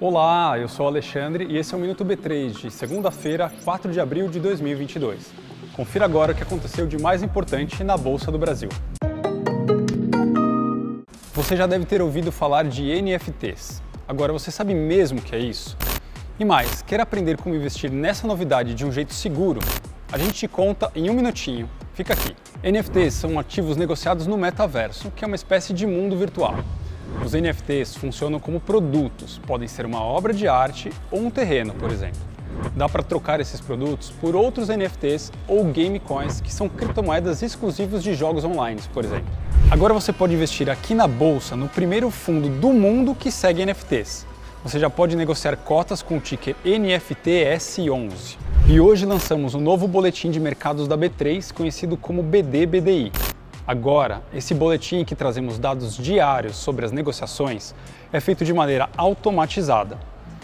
Olá, eu sou Alexandre e esse é o Minuto B3 de segunda-feira, 4 de abril de 2022. Confira agora o que aconteceu de mais importante na Bolsa do Brasil. Você já deve ter ouvido falar de NFTs. Agora, você sabe mesmo o que é isso? E mais, quer aprender como investir nessa novidade de um jeito seguro? A gente te conta em um minutinho. Fica aqui. NFTs são ativos negociados no metaverso, que é uma espécie de mundo virtual. Os NFTs funcionam como produtos, podem ser uma obra de arte ou um terreno, por exemplo. Dá para trocar esses produtos por outros NFTs ou game coins, que são criptomoedas exclusivas de jogos online, por exemplo. Agora você pode investir aqui na bolsa no primeiro fundo do mundo que segue NFTs. Você já pode negociar cotas com o ticker NFTS11. E hoje lançamos um novo boletim de mercados da B3, conhecido como BD-BDI. Agora, esse boletim que trazemos dados diários sobre as negociações é feito de maneira automatizada.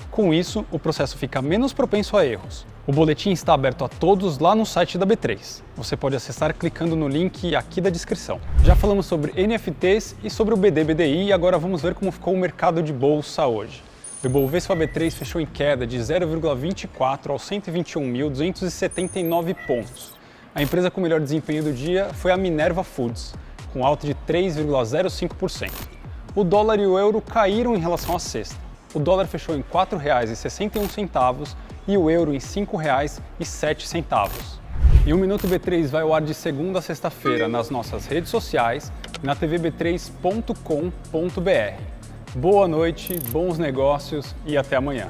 Com isso, o processo fica menos propenso a erros. O boletim está aberto a todos lá no site da B3. Você pode acessar clicando no link aqui da descrição. Já falamos sobre NFTs e sobre o BD-BDI e agora vamos ver como ficou o mercado de bolsa hoje. O Ibovespa B3 fechou em queda de 0,24 aos 121.279 pontos. A empresa com melhor desempenho do dia foi a Minerva Foods, com alta de 3,05%. O dólar e o euro caíram em relação à sexta. O dólar fechou em R$ 4,61 e o euro em R$ 5,07. E o Minuto B3 vai ao ar de segunda a sexta-feira nas nossas redes sociais e na tvb3.com.br. Boa noite, bons negócios e até amanhã.